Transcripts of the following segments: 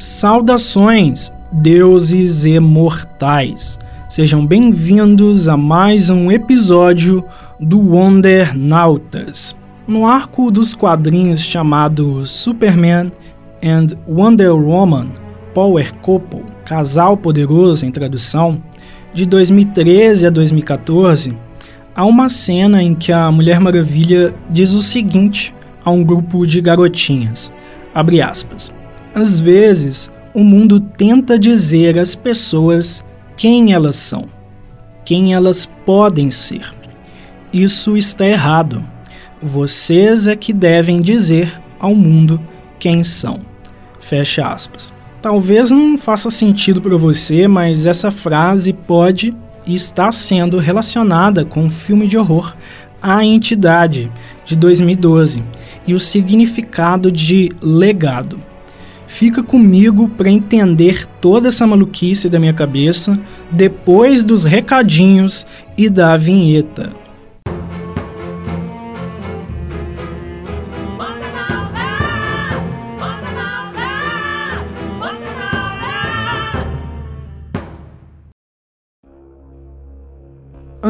Saudações, deuses imortais! Sejam bem-vindos a mais um episódio do Wonder Nautas. No arco dos quadrinhos chamado Superman and Wonder Woman Power Couple, Casal Poderoso em tradução, de 2013 a 2014, há uma cena em que a Mulher Maravilha diz o seguinte a um grupo de garotinhas, abre aspas, às vezes, o mundo tenta dizer às pessoas quem elas são, quem elas podem ser. Isso está errado. Vocês é que devem dizer ao mundo quem são. Fecha aspas. Talvez não faça sentido para você, mas essa frase pode e está sendo relacionada com o filme de horror A Entidade, de 2012, e o significado de legado. Fica comigo para entender toda essa maluquice da minha cabeça depois dos recadinhos e da vinheta.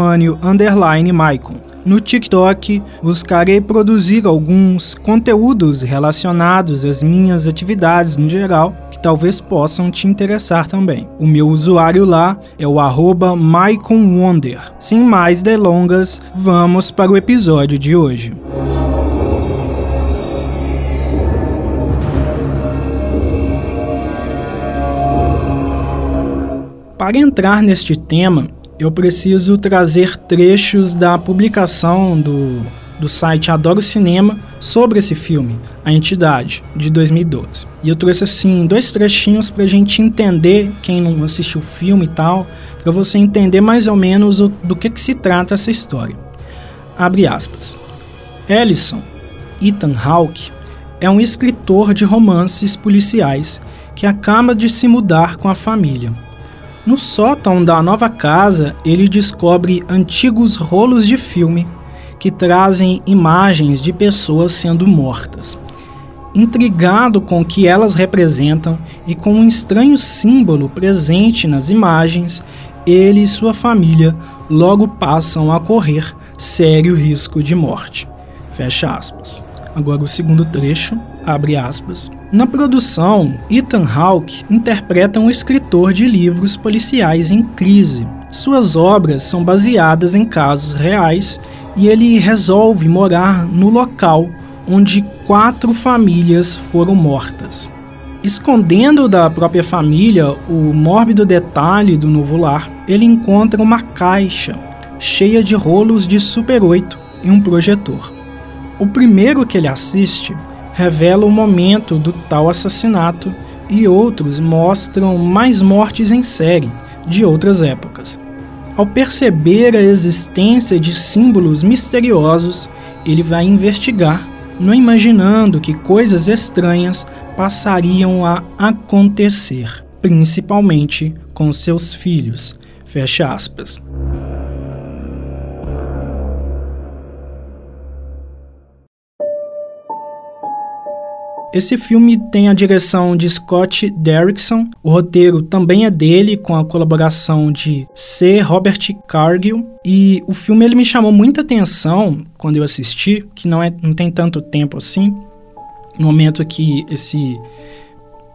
Underline Maicon. No TikTok, buscarei produzir alguns conteúdos relacionados às minhas atividades no geral, que talvez possam te interessar também. O meu usuário lá é o arroba Wonder. Sem mais delongas, vamos para o episódio de hoje. Para entrar neste tema, eu preciso trazer trechos da publicação do, do site Adoro Cinema sobre esse filme, A Entidade, de 2012. E eu trouxe assim dois trechinhos para a gente entender, quem não assistiu o filme e tal, para você entender mais ou menos o, do que, que se trata essa história. Abre aspas. Ellison, Ethan Hawke, é um escritor de romances policiais que acaba de se mudar com a família no sótão da nova casa, ele descobre antigos rolos de filme que trazem imagens de pessoas sendo mortas. Intrigado com o que elas representam e com um estranho símbolo presente nas imagens, ele e sua família logo passam a correr sério risco de morte. Fecha aspas. Agora o segundo trecho, abre aspas. Na produção, Ethan Hawke interpreta um escritor de livros policiais em crise. Suas obras são baseadas em casos reais e ele resolve morar no local onde quatro famílias foram mortas. Escondendo da própria família o mórbido detalhe do novo lar, ele encontra uma caixa cheia de rolos de Super 8 e um projetor. O primeiro que ele assiste revela o momento do tal assassinato e outros mostram mais mortes em série de outras épocas. Ao perceber a existência de símbolos misteriosos, ele vai investigar, não imaginando que coisas estranhas passariam a acontecer, principalmente com seus filhos. Fecha aspas. Esse filme tem a direção de Scott Derrickson, o roteiro também é dele, com a colaboração de C. Robert Cargill, e o filme ele me chamou muita atenção quando eu assisti, que não, é, não tem tanto tempo assim. No momento que esse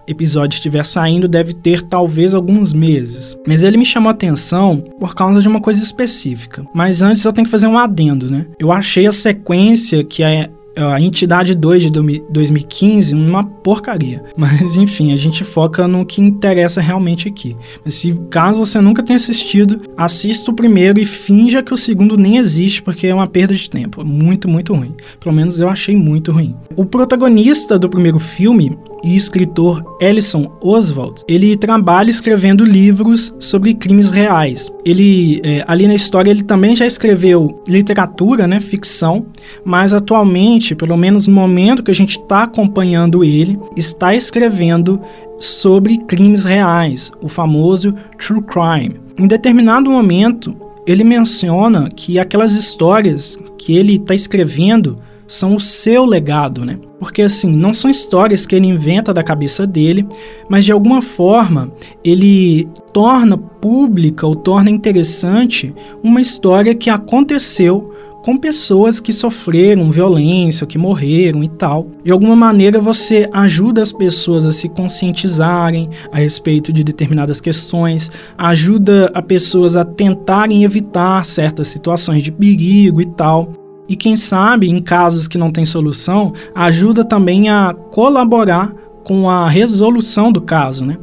episódio estiver saindo, deve ter talvez alguns meses. Mas ele me chamou a atenção por causa de uma coisa específica. Mas antes eu tenho que fazer um adendo, né? Eu achei a sequência que é a Entidade 2 de 2015 uma porcaria. Mas enfim, a gente foca no que interessa realmente aqui. Mas se caso você nunca tenha assistido, assista o primeiro e finja que o segundo nem existe, porque é uma perda de tempo. Muito, muito ruim. Pelo menos eu achei muito ruim. O protagonista do primeiro filme, e escritor Ellison Oswald, ele trabalha escrevendo livros sobre crimes reais. Ele, é, ali na história, ele também já escreveu literatura, né, ficção, mas atualmente, pelo menos no momento que a gente está acompanhando ele, está escrevendo sobre crimes reais, o famoso true crime. Em determinado momento, ele menciona que aquelas histórias que ele está escrevendo são o seu legado, né? Porque assim, não são histórias que ele inventa da cabeça dele, mas de alguma forma ele torna pública ou torna interessante uma história que aconteceu com pessoas que sofreram violência, que morreram e tal. De alguma maneira você ajuda as pessoas a se conscientizarem a respeito de determinadas questões, ajuda as pessoas a tentarem evitar certas situações de perigo e tal. E quem sabe, em casos que não tem solução, ajuda também a colaborar com a resolução do caso, né?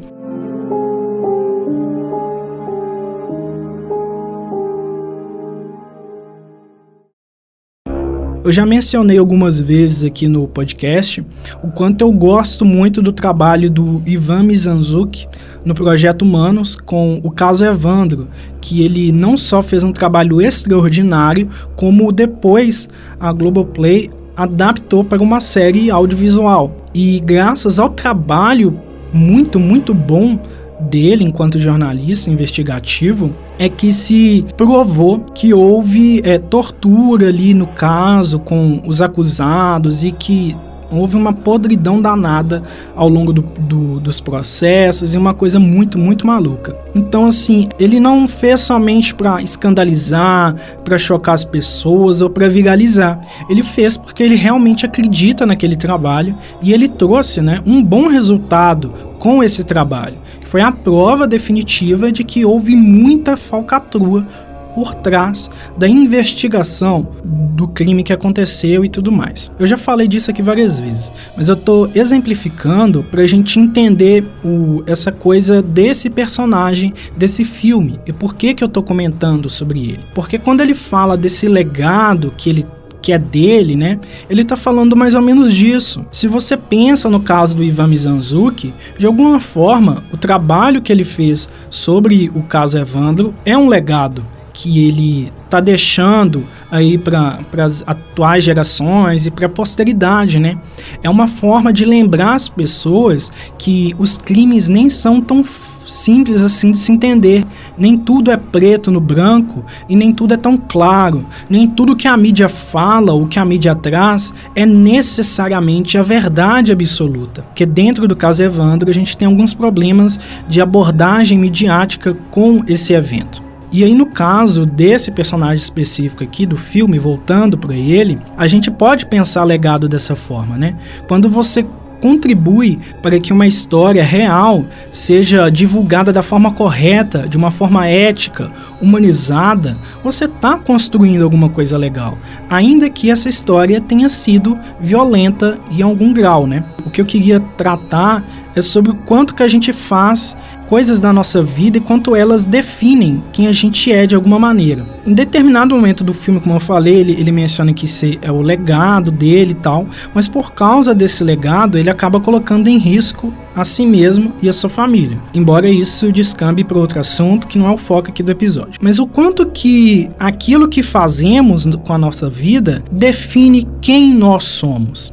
Eu já mencionei algumas vezes aqui no podcast o quanto eu gosto muito do trabalho do Ivan Mizanzuki no projeto Humanos com o caso Evandro, que ele não só fez um trabalho extraordinário, como depois a Globoplay adaptou para uma série audiovisual. E graças ao trabalho muito, muito bom dele enquanto jornalista investigativo é que se provou que houve é, tortura ali no caso com os acusados e que houve uma podridão danada ao longo do, do, dos processos e uma coisa muito, muito maluca. Então, assim, ele não fez somente para escandalizar, para chocar as pessoas ou para viralizar. Ele fez porque ele realmente acredita naquele trabalho e ele trouxe né, um bom resultado com esse trabalho foi a prova definitiva de que houve muita falcatrua por trás da investigação do crime que aconteceu e tudo mais. Eu já falei disso aqui várias vezes, mas eu estou exemplificando para a gente entender o, essa coisa desse personagem, desse filme, e por que, que eu estou comentando sobre ele. Porque quando ele fala desse legado que ele que é dele, né? Ele está falando mais ou menos disso. Se você pensa no caso do Ivan Mizanzuki, de alguma forma, o trabalho que ele fez sobre o caso Evandro é um legado que ele está deixando aí para as atuais gerações e para a posteridade, né? É uma forma de lembrar as pessoas que os crimes nem são tão simples assim de se entender. Nem tudo é preto no branco e nem tudo é tão claro. Nem tudo que a mídia fala ou que a mídia traz é necessariamente a verdade absoluta. Porque dentro do caso Evandro a gente tem alguns problemas de abordagem midiática com esse evento. E aí, no caso desse personagem específico aqui do filme, voltando para ele, a gente pode pensar legado dessa forma, né? Quando você contribui para que uma história real seja divulgada da forma correta, de uma forma ética, humanizada, você está construindo alguma coisa legal, ainda que essa história tenha sido violenta em algum grau, né? O que eu queria tratar é sobre o quanto que a gente faz coisas da nossa vida e quanto elas definem quem a gente é de alguma maneira. Em determinado momento do filme, como eu falei, ele, ele menciona que isso é o legado dele e tal, mas por causa desse legado, ele acaba colocando em risco a si mesmo e a sua família. Embora isso descambe para outro assunto que não é o foco aqui do episódio. Mas o quanto que aquilo que fazemos com a nossa vida define quem nós somos.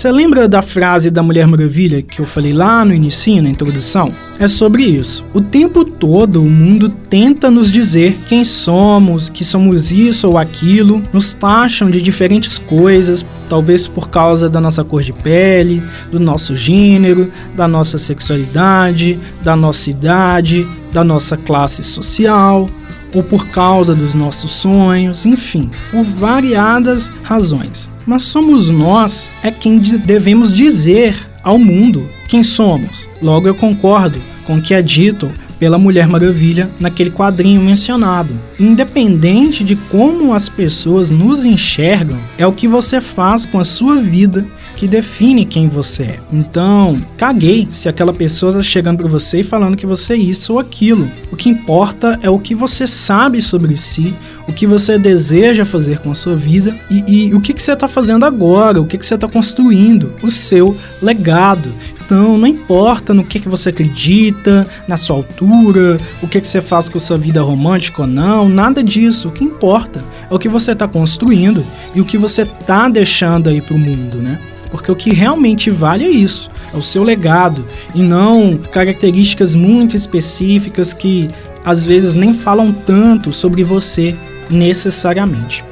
Você lembra da frase da Mulher Maravilha que eu falei lá no início, na introdução? É sobre isso. O tempo todo o mundo tenta nos dizer quem somos, que somos isso ou aquilo, nos taxam de diferentes coisas, talvez por causa da nossa cor de pele, do nosso gênero, da nossa sexualidade, da nossa idade, da nossa classe social, ou por causa dos nossos sonhos, enfim, por variadas razões. Mas somos nós é quem devemos dizer ao mundo quem somos. Logo eu concordo com o que é dito pela Mulher Maravilha naquele quadrinho mencionado. Independente de como as pessoas nos enxergam, é o que você faz com a sua vida que define quem você é. Então, caguei se aquela pessoa está chegando para você e falando que você é isso ou aquilo. O que importa é o que você sabe sobre si, o que você deseja fazer com a sua vida e, e o que, que você está fazendo agora, o que, que você está construindo, o seu legado. Não importa no que, que você acredita, na sua altura, o que, que você faz com sua vida romântica ou não, nada disso. O que importa é o que você está construindo e o que você está deixando aí para o mundo, né? Porque o que realmente vale é isso, é o seu legado e não características muito específicas que às vezes nem falam tanto sobre você necessariamente.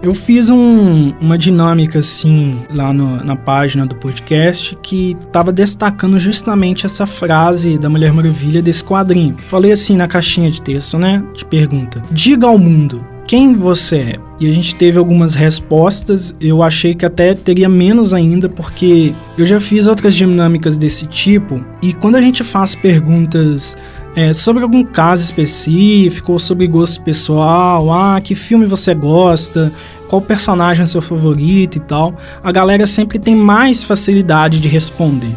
Eu fiz um, uma dinâmica assim lá no, na página do podcast que estava destacando justamente essa frase da Mulher Maravilha desse quadrinho. Falei assim na caixinha de texto, né? De pergunta: Diga ao mundo quem você é? E a gente teve algumas respostas. Eu achei que até teria menos ainda, porque eu já fiz outras dinâmicas desse tipo. E quando a gente faz perguntas é, sobre algum caso específico ou sobre gosto pessoal, ah, que filme você gosta, qual personagem é seu favorito e tal, a galera sempre tem mais facilidade de responder.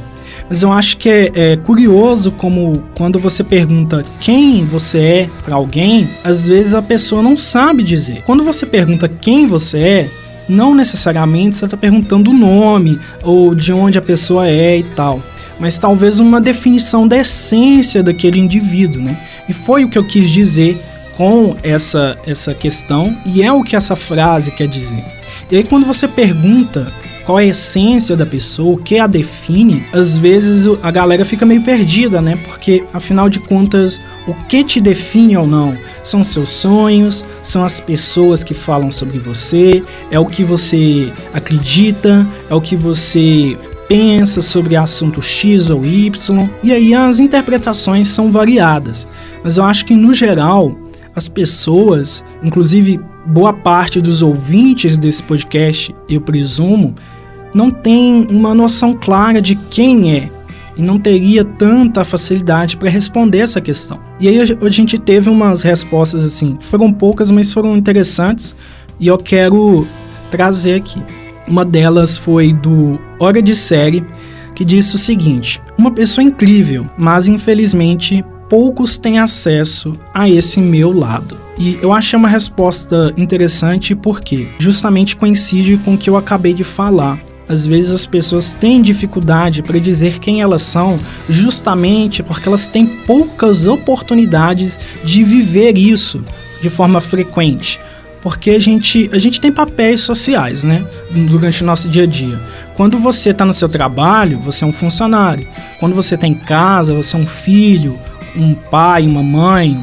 Mas eu acho que é, é curioso como quando você pergunta quem você é para alguém, às vezes a pessoa não sabe dizer. Quando você pergunta quem você é, não necessariamente você está perguntando o nome ou de onde a pessoa é e tal, mas talvez uma definição da essência daquele indivíduo, né? E foi o que eu quis dizer com essa, essa questão e é o que essa frase quer dizer. E aí quando você pergunta qual é a essência da pessoa, o que a define, às vezes a galera fica meio perdida, né? Porque afinal de contas, o que te define ou não são seus sonhos, são as pessoas que falam sobre você, é o que você acredita, é o que você pensa sobre assunto X ou Y. E aí as interpretações são variadas. Mas eu acho que no geral as pessoas, inclusive boa parte dos ouvintes desse podcast, eu presumo, não tem uma noção clara de quem é e não teria tanta facilidade para responder essa questão. E aí a gente teve umas respostas assim, foram poucas, mas foram interessantes e eu quero trazer aqui. Uma delas foi do Hora de Série, que disse o seguinte: Uma pessoa incrível, mas infelizmente poucos têm acesso a esse meu lado. E eu achei uma resposta interessante porque justamente coincide com o que eu acabei de falar. Às vezes as pessoas têm dificuldade para dizer quem elas são, justamente porque elas têm poucas oportunidades de viver isso de forma frequente. Porque a gente, a gente tem papéis sociais, né? Durante o nosso dia a dia. Quando você está no seu trabalho, você é um funcionário. Quando você está em casa, você é um filho, um pai, uma mãe,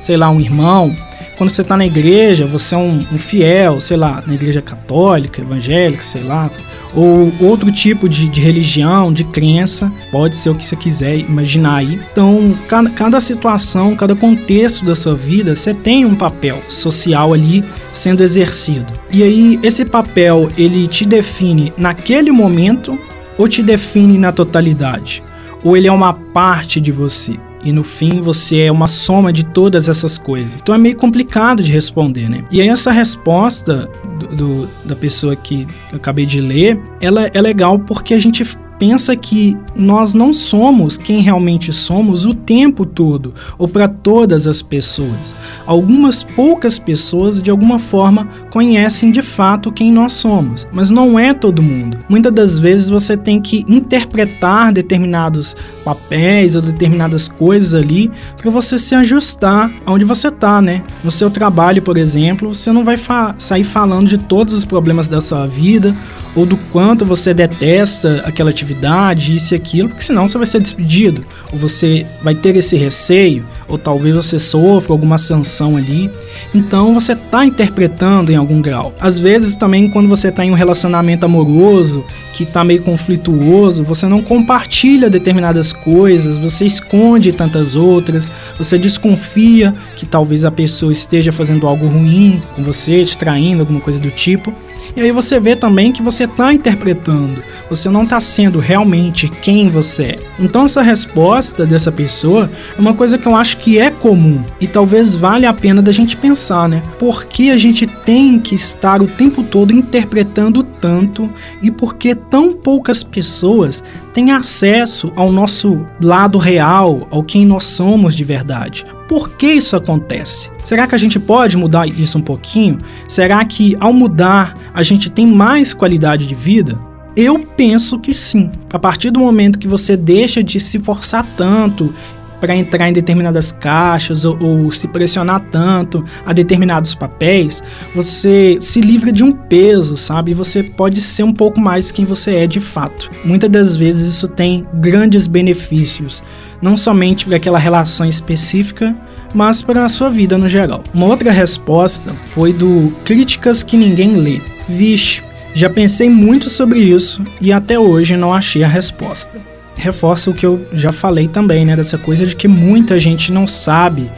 sei lá, um irmão. Quando você está na igreja, você é um, um, fiel, sei lá, na igreja católica, evangélica, sei lá, ou outro tipo de, de, religião, de crença, pode ser o que você quiser imaginar aí. Então, cada, cada situação, cada contexto da sua vida, você tem um papel social ali sendo exercido. E aí, esse papel, ele te define naquele momento ou te define na totalidade? Ou ele é uma parte de você? E no fim você é uma soma de todas essas coisas. Então é meio complicado de responder, né? E aí essa resposta do, do, da pessoa que eu acabei de ler, ela é legal porque a gente pensa que nós não somos quem realmente somos o tempo todo ou para todas as pessoas. Algumas poucas pessoas de alguma forma conhecem de fato quem nós somos, mas não é todo mundo. Muitas das vezes você tem que interpretar determinados papéis ou determinadas coisas ali para você se ajustar aonde você tá, né? No seu trabalho, por exemplo, você não vai fa sair falando de todos os problemas da sua vida ou do quanto você detesta aquela atividade, isso e aquilo, porque senão você vai ser despedido, ou você vai ter esse receio, ou talvez você sofra alguma sanção ali. Então você está interpretando em algum grau. Às vezes também quando você está em um relacionamento amoroso que está meio conflituoso, você não compartilha determinadas coisas, você esconde tantas outras, você desconfia que talvez a pessoa esteja fazendo algo ruim com você, te traindo, alguma coisa do tipo. E aí você vê também que você está interpretando, você não está sendo realmente quem você é. Então essa resposta dessa pessoa é uma coisa que eu acho que é comum e talvez valha a pena da gente pensar, né? Por que a gente tem que estar o tempo todo interpretando tanto e por que tão poucas pessoas têm acesso ao nosso lado real, ao quem nós somos de verdade? Por que isso acontece. Será que a gente pode mudar isso um pouquinho? Será que ao mudar a gente tem mais qualidade de vida? Eu penso que sim. A partir do momento que você deixa de se forçar tanto para entrar em determinadas caixas ou, ou, se pressionar tanto a determinados papéis, você se livra de um peso, sabe? Você pode ser um pouco mais quem você é de fato. Muitas das vezes isso tem grandes benefícios, não somente para aquela relação específica, mas para a sua vida no geral. Uma outra resposta foi do Críticas que Ninguém Lê. Vixe, já pensei muito sobre isso e até hoje não achei a resposta reforça o que eu já falei também, né? Dessa coisa de que muita gente não sabe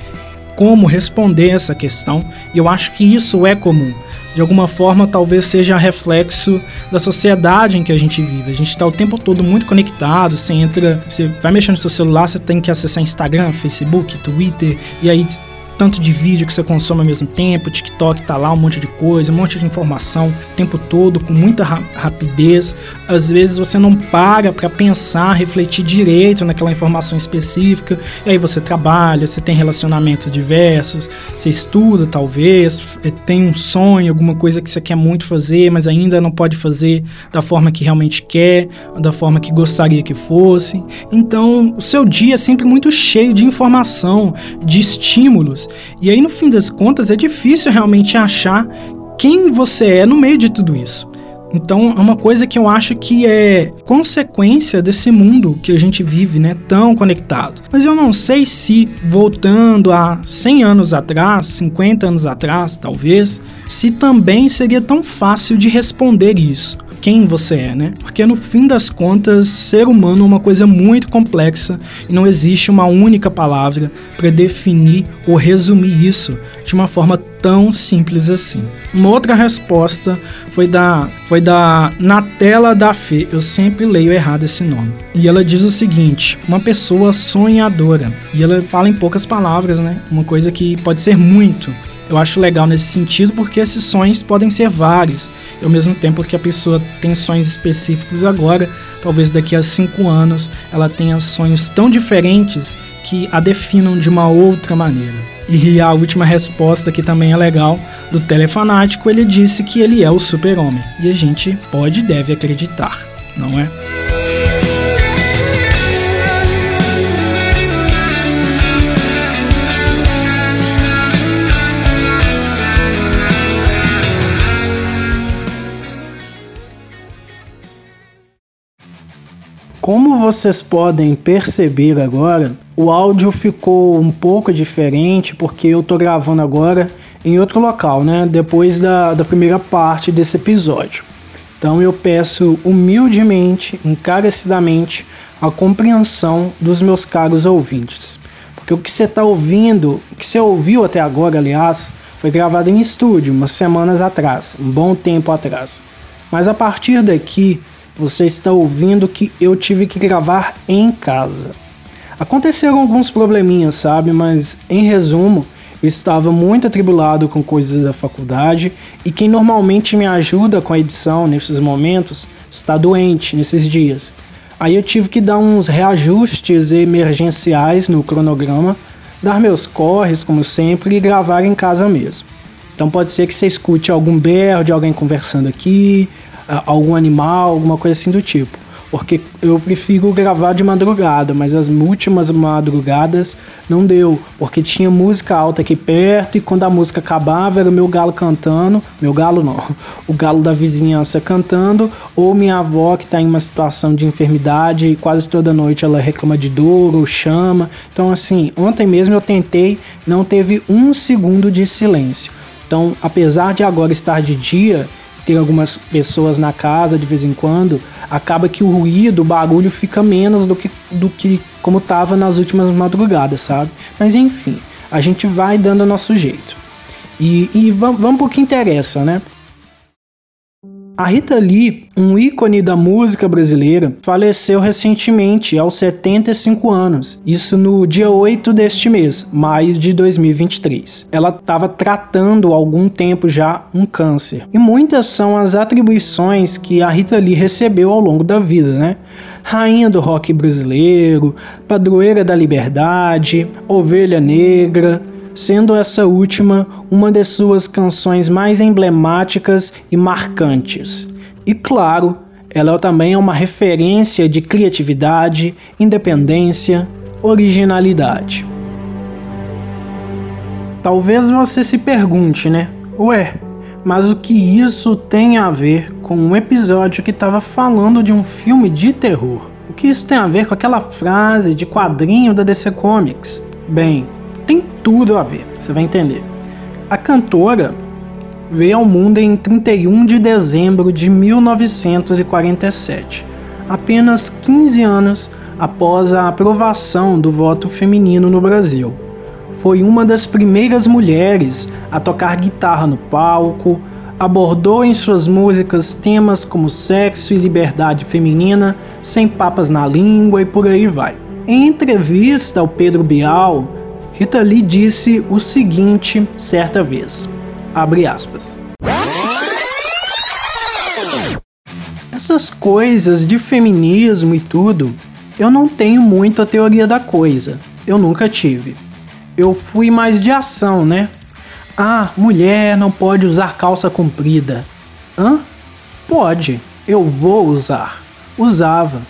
como responder essa questão, e eu acho que isso é comum. De alguma forma, talvez seja reflexo da sociedade em que a gente vive. A gente está o tempo todo muito conectado. Você entra, você vai mexendo no seu celular, você tem que acessar Instagram, Facebook, Twitter, e aí tanto de vídeo que você consome ao mesmo tempo, TikTok tá lá, um monte de coisa, um monte de informação o tempo todo, com muita ra rapidez. Às vezes você não para para pensar, refletir direito naquela informação específica, e aí você trabalha, você tem relacionamentos diversos, você estuda talvez, é, tem um sonho, alguma coisa que você quer muito fazer, mas ainda não pode fazer da forma que realmente quer, da forma que gostaria que fosse. Então, o seu dia é sempre muito cheio de informação, de estímulos, e aí, no fim das contas, é difícil realmente achar quem você é no meio de tudo isso. Então, é uma coisa que eu acho que é consequência desse mundo que a gente vive, né, tão conectado. Mas eu não sei se voltando a 100 anos atrás, 50 anos atrás, talvez, se também seria tão fácil de responder isso quem você é, né? Porque no fim das contas, ser humano é uma coisa muito complexa e não existe uma única palavra para definir ou resumir isso de uma forma tão simples assim. Uma outra resposta foi da foi da na tela da Fê. Eu sempre leio errado esse nome. E ela diz o seguinte: uma pessoa sonhadora. E ela fala em poucas palavras, né? Uma coisa que pode ser muito, eu acho legal nesse sentido porque esses sonhos podem ser vários, e ao mesmo tempo que a pessoa tem sonhos específicos agora, talvez daqui a cinco anos ela tenha sonhos tão diferentes que a definam de uma outra maneira. E a última resposta que também é legal do telefanático, ele disse que ele é o super-homem. E a gente pode e deve acreditar, não é? Como vocês podem perceber agora, o áudio ficou um pouco diferente porque eu tô gravando agora em outro local, né? Depois da, da primeira parte desse episódio. Então eu peço humildemente, encarecidamente, a compreensão dos meus caros ouvintes. Porque o que você está ouvindo, o que você ouviu até agora, aliás, foi gravado em estúdio umas semanas atrás, um bom tempo atrás. Mas a partir daqui você está ouvindo que eu tive que gravar em casa. Aconteceram alguns probleminhas, sabe? Mas em resumo, eu estava muito atribulado com coisas da faculdade e quem normalmente me ajuda com a edição nesses momentos está doente nesses dias. Aí eu tive que dar uns reajustes emergenciais no cronograma, dar meus corres como sempre e gravar em casa mesmo. Então pode ser que você escute algum berro de alguém conversando aqui, algum animal, alguma coisa assim do tipo. Porque eu prefiro gravar de madrugada, mas as últimas madrugadas não deu, porque tinha música alta aqui perto e quando a música acabava era o meu galo cantando, meu galo não, o galo da vizinhança cantando, ou minha avó que está em uma situação de enfermidade e quase toda noite ela reclama de dor ou chama. Então, assim, ontem mesmo eu tentei, não teve um segundo de silêncio. Então, apesar de agora estar de dia, algumas pessoas na casa de vez em quando, acaba que o ruído, o barulho fica menos do que, do que como estava nas últimas madrugadas, sabe? Mas enfim, a gente vai dando o nosso jeito. E, e vamos, vamos pro que interessa, né? A Rita Lee, um ícone da música brasileira, faleceu recentemente aos 75 anos, isso no dia 8 deste mês, maio de 2023. Ela estava tratando há algum tempo já um câncer. E muitas são as atribuições que a Rita Lee recebeu ao longo da vida, né? Rainha do rock brasileiro, padroeira da liberdade, ovelha negra, sendo essa última uma de suas canções mais emblemáticas e marcantes. E claro, ela também é uma referência de criatividade, independência, originalidade. Talvez você se pergunte, né? Ué, mas o que isso tem a ver com um episódio que estava falando de um filme de terror? O que isso tem a ver com aquela frase de quadrinho da DC Comics? Bem, tem tudo a ver, você vai entender. A cantora veio ao mundo em 31 de dezembro de 1947, apenas 15 anos após a aprovação do voto feminino no Brasil. Foi uma das primeiras mulheres a tocar guitarra no palco, abordou em suas músicas temas como sexo e liberdade feminina, sem papas na língua e por aí vai. Em entrevista ao Pedro Bial, Rita Lee disse o seguinte certa vez, abre aspas. Essas coisas de feminismo e tudo, eu não tenho muito a teoria da coisa. Eu nunca tive. Eu fui mais de ação, né? Ah, mulher não pode usar calça comprida. Hã? Pode. Eu vou usar. Usava.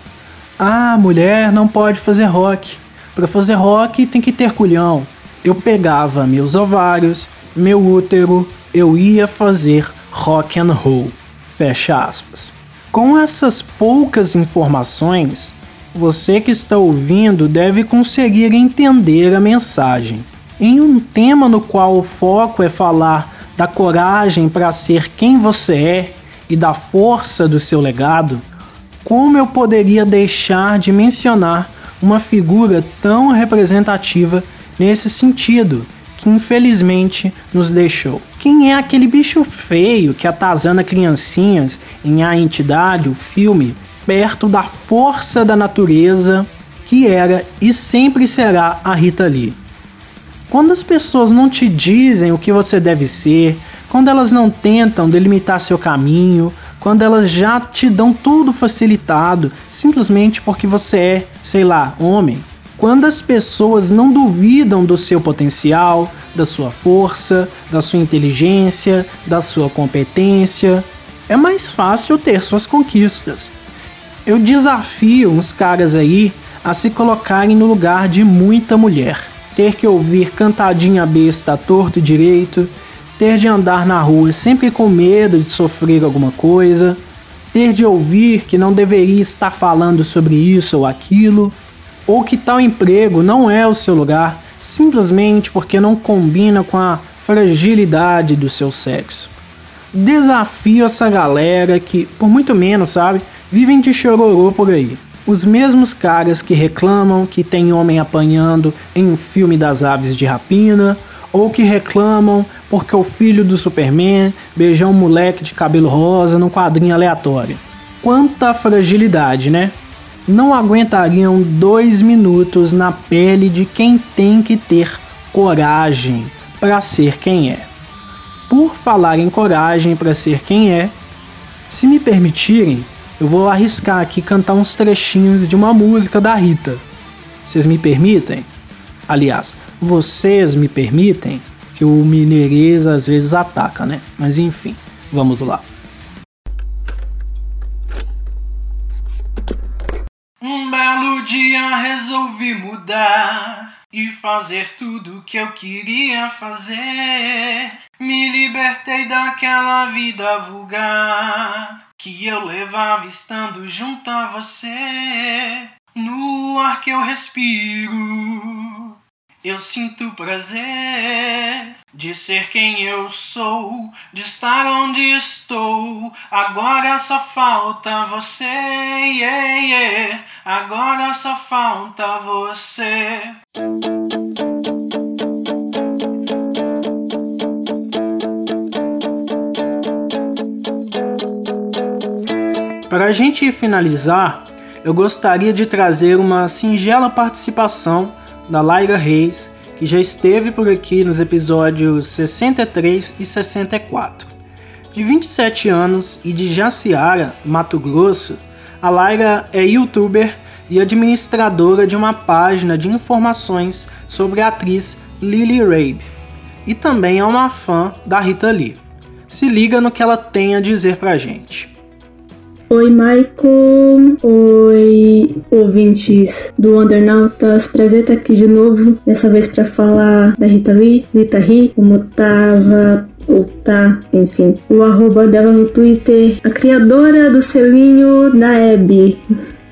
Ah, mulher não pode fazer rock. Para fazer rock tem que ter culhão. Eu pegava meus ovários, meu útero, eu ia fazer rock and roll. Fecha aspas. Com essas poucas informações, você que está ouvindo deve conseguir entender a mensagem. Em um tema no qual o foco é falar da coragem para ser quem você é e da força do seu legado, como eu poderia deixar de mencionar uma figura tão representativa nesse sentido, que infelizmente nos deixou. Quem é aquele bicho feio que atazana criancinhas em A Entidade, o filme, perto da força da natureza que era e sempre será a Rita Lee? Quando as pessoas não te dizem o que você deve ser, quando elas não tentam delimitar seu caminho, quando elas já te dão tudo facilitado simplesmente porque você é, sei lá, homem. Quando as pessoas não duvidam do seu potencial, da sua força, da sua inteligência, da sua competência, é mais fácil ter suas conquistas. Eu desafio uns caras aí a se colocarem no lugar de muita mulher. Ter que ouvir cantadinha besta torto e direito, ter de andar na rua sempre com medo de sofrer alguma coisa, ter de ouvir que não deveria estar falando sobre isso ou aquilo, ou que tal emprego não é o seu lugar simplesmente porque não combina com a fragilidade do seu sexo. Desafio essa galera que, por muito menos, sabe, vivem de chororô por aí. Os mesmos caras que reclamam que tem homem apanhando em um filme das aves de rapina, ou que reclamam porque o filho do Superman beijou um moleque de cabelo rosa num quadrinho aleatório. Quanta fragilidade, né? Não aguentariam dois minutos na pele de quem tem que ter coragem para ser quem é. Por falar em coragem para ser quem é, se me permitirem, eu vou arriscar aqui cantar uns trechinhos de uma música da Rita. Vocês me permitem? Aliás, vocês me permitem? Que o mineirês às vezes ataca, né? Mas enfim, vamos lá. Um belo dia resolvi mudar e fazer tudo o que eu queria fazer. Me libertei daquela vida vulgar que eu levava estando junto a você. No ar que eu respiro, eu sinto prazer de ser quem eu sou, de estar onde estou. Agora só falta você, yeah, yeah. agora só falta você. Para a gente finalizar, eu gostaria de trazer uma singela participação da Laira Reis, que já esteve por aqui nos episódios 63 e 64. De 27 anos e de Jaciara, Mato Grosso, a Laira é youtuber e administradora de uma página de informações sobre a atriz Lily Rabe. E também é uma fã da Rita Lee. Se liga no que ela tem a dizer pra gente. Oi, Michael. Oi, ouvintes do Undernautas. Prazer estar aqui de novo. Dessa vez para falar da Rita Lee, Rita Lee, como tava, ou tá, enfim. O arroba dela no Twitter, a criadora do selinho da Abby.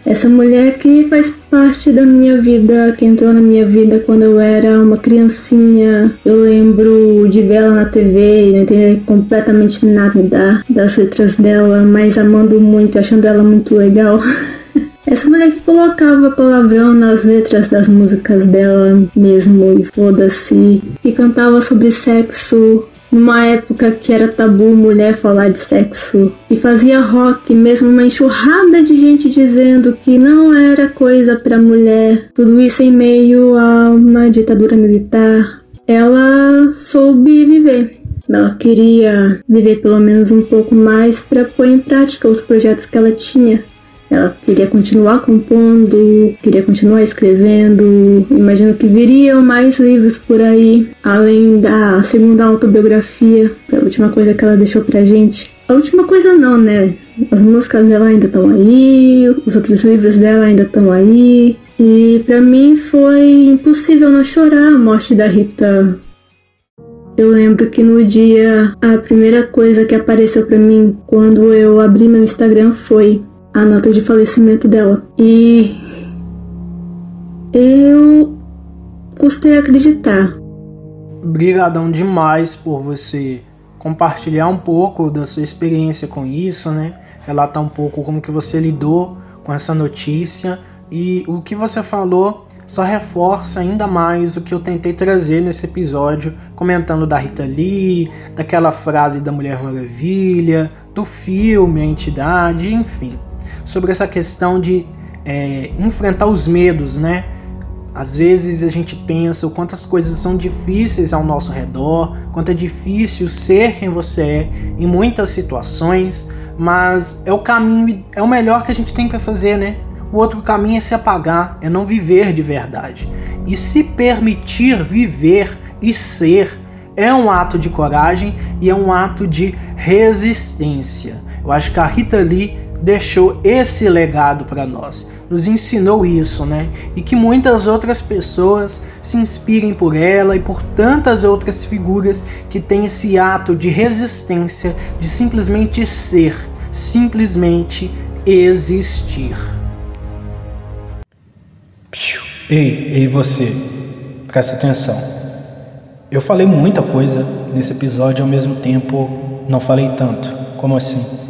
Essa mulher que faz parte da minha vida, que entrou na minha vida quando eu era uma criancinha. Eu lembro de ver ela na TV e não entender completamente nada das letras dela, mas amando muito, achando ela muito legal. Essa mulher que colocava palavrão nas letras das músicas dela mesmo e foda-se, que cantava sobre sexo, numa época que era tabu mulher falar de sexo e fazia rock, mesmo uma enxurrada de gente dizendo que não era coisa para mulher, tudo isso em meio a uma ditadura militar. Ela soube viver. Ela queria viver pelo menos um pouco mais para pôr em prática os projetos que ela tinha. Ela queria continuar compondo, queria continuar escrevendo. Imagino que viriam mais livros por aí, além da segunda autobiografia, a última coisa que ela deixou pra gente. A última coisa não, né? As músicas dela ainda estão aí, os outros livros dela ainda estão aí. E para mim foi impossível não chorar a morte da Rita. Eu lembro que no dia a primeira coisa que apareceu para mim quando eu abri meu Instagram foi a nota de falecimento dela. E eu custei acreditar. Obrigadão demais por você compartilhar um pouco da sua experiência com isso, né? Relatar um pouco como que você lidou com essa notícia e o que você falou só reforça ainda mais o que eu tentei trazer nesse episódio, comentando da Rita Lee, daquela frase da Mulher Maravilha, do filme, a entidade, enfim sobre essa questão de é, enfrentar os medos, né? Às vezes a gente pensa o quanto as coisas são difíceis ao nosso redor, quanto é difícil ser quem você é em muitas situações, mas é o caminho, é o melhor que a gente tem para fazer, né? O outro caminho é se apagar, é não viver de verdade. E se permitir viver e ser é um ato de coragem e é um ato de resistência. Eu acho que a Rita Lee deixou esse legado para nós, nos ensinou isso, né? E que muitas outras pessoas se inspirem por ela e por tantas outras figuras que têm esse ato de resistência, de simplesmente ser, simplesmente existir. Ei, ei você, presta atenção. Eu falei muita coisa nesse episódio ao mesmo tempo não falei tanto. Como assim?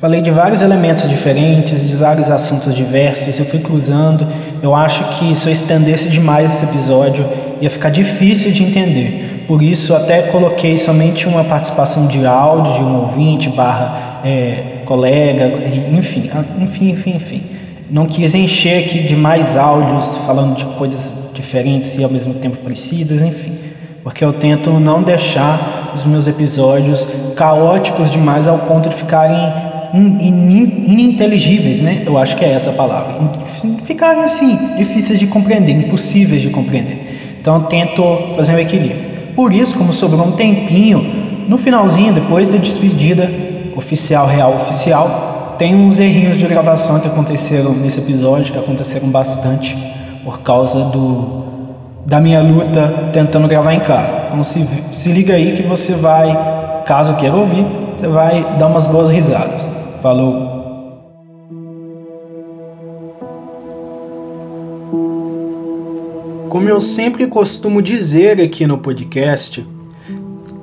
Falei de vários elementos diferentes, de vários assuntos diversos, eu fui cruzando. Eu acho que se eu estendesse demais esse episódio ia ficar difícil de entender. Por isso até coloquei somente uma participação de áudio de um ouvinte barra é, colega, enfim, enfim, enfim, enfim. Não quis encher aqui de mais áudios falando de coisas diferentes e ao mesmo tempo parecidas, enfim. Porque eu tento não deixar os meus episódios caóticos demais ao ponto de ficarem ininteligíveis, né? Eu acho que é essa a palavra. Ficarem assim, difíceis de compreender, impossíveis de compreender. Então tento fazer um equilíbrio. Por isso, como sobrou um tempinho, no finalzinho, depois da despedida oficial, real oficial, tem uns errinhos de gravação que aconteceram nesse episódio, que aconteceram bastante por causa do da minha luta tentando gravar em casa. Então se, se liga aí que você vai, caso queira ouvir, você vai dar umas boas risadas. Falou. Como eu sempre costumo dizer aqui no podcast,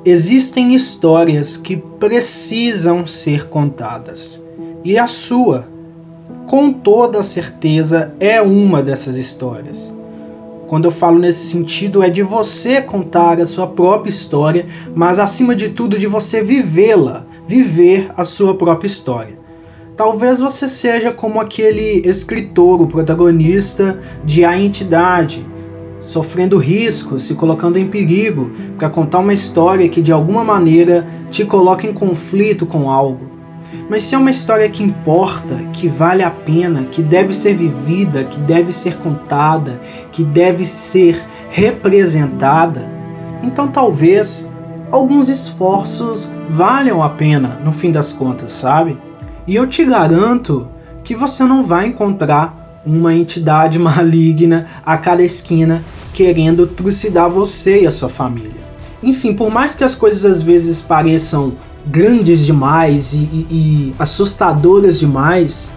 existem histórias que precisam ser contadas. E a sua, com toda certeza, é uma dessas histórias. Quando eu falo nesse sentido, é de você contar a sua própria história, mas acima de tudo, de você vivê-la, viver a sua própria história. Talvez você seja como aquele escritor, o protagonista de A Entidade, sofrendo riscos, se colocando em perigo para contar uma história que de alguma maneira te coloca em conflito com algo. Mas se é uma história que importa, que vale a pena, que deve ser vivida, que deve ser contada, que deve ser representada, então talvez alguns esforços valham a pena no fim das contas, sabe? E eu te garanto que você não vai encontrar uma entidade maligna a cada esquina querendo trucidar você e a sua família. Enfim, por mais que as coisas às vezes pareçam grandes demais e, e, e assustadoras demais,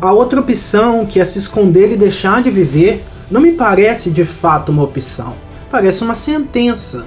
a outra opção, que é se esconder e deixar de viver, não me parece de fato uma opção. Parece uma sentença.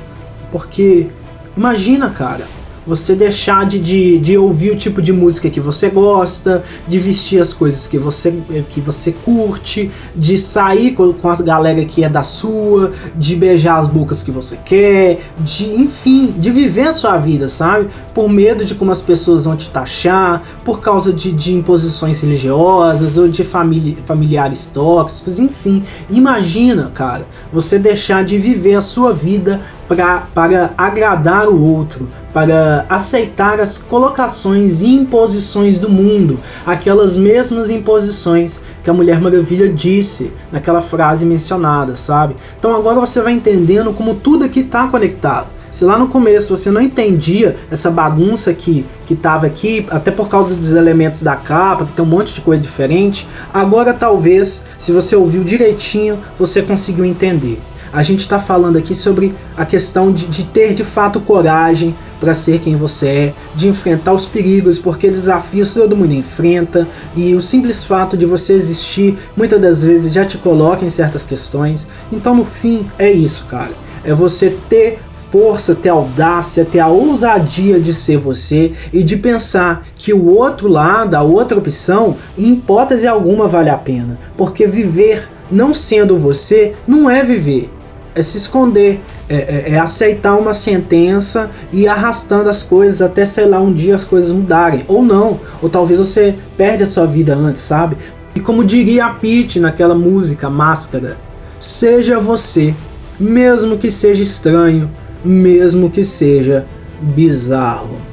Porque, imagina, cara, você deixar de, de, de, ouvir o tipo de música que você gosta, de vestir as coisas que você, que você curte, de sair com, com as galera que é da sua, de beijar as bocas que você quer, de enfim, de viver a sua vida, sabe? Por medo de como as pessoas vão te taxar, por causa de, de imposições religiosas ou de famili familiares tóxicos, enfim. Imagina, cara, você deixar de viver a sua vida pra, para agradar o outro, para aceitar as colocações e imposições do mundo, aquelas mesmas imposições que a Mulher Maravilha disse naquela frase mencionada, sabe? Então agora você vai entendendo como tudo aqui está conectado. Se lá no começo você não entendia essa bagunça que, que tava aqui, até por causa dos elementos da capa, que tem um monte de coisa diferente, agora talvez, se você ouviu direitinho, você conseguiu entender. A gente está falando aqui sobre a questão de, de ter de fato coragem para ser quem você é, de enfrentar os perigos, porque desafios todo mundo enfrenta e o simples fato de você existir muitas das vezes já te coloca em certas questões. Então, no fim, é isso, cara. É você ter força, ter audácia, ter a ousadia de ser você e de pensar que o outro lado, a outra opção, em hipótese alguma vale a pena. Porque viver não sendo você não é viver é se esconder, é, é, é, aceitar uma sentença e ir arrastando as coisas até, sei lá, um dia as coisas mudarem. Ou não, ou talvez você perde a sua vida antes, sabe? E como diria a Pete naquela música Máscara, seja você, mesmo que seja estranho, mesmo que seja bizarro.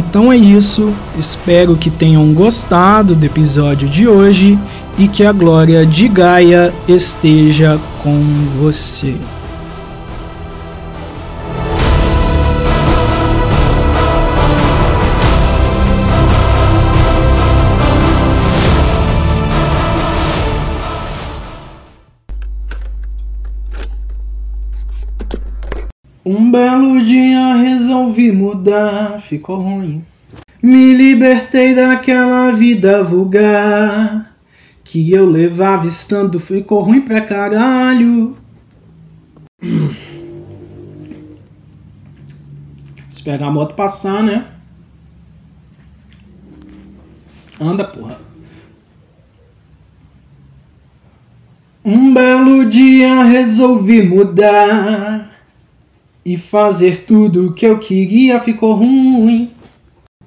Então é isso, espero que tenham gostado do episódio de hoje e que a glória de Gaia esteja com você. Belo dia resolvi mudar, ficou ruim. Me libertei daquela vida vulgar que eu levava estando, ficou ruim pra caralho. Esperar a moto passar, né? Anda, porra. Um belo dia resolvi mudar e fazer tudo o que eu queria ficou ruim.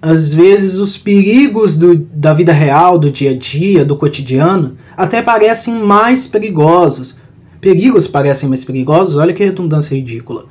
Às vezes os perigos do, da vida real, do dia a dia, do cotidiano, até parecem mais perigosos. Perigos parecem mais perigosos, olha que redundância ridícula.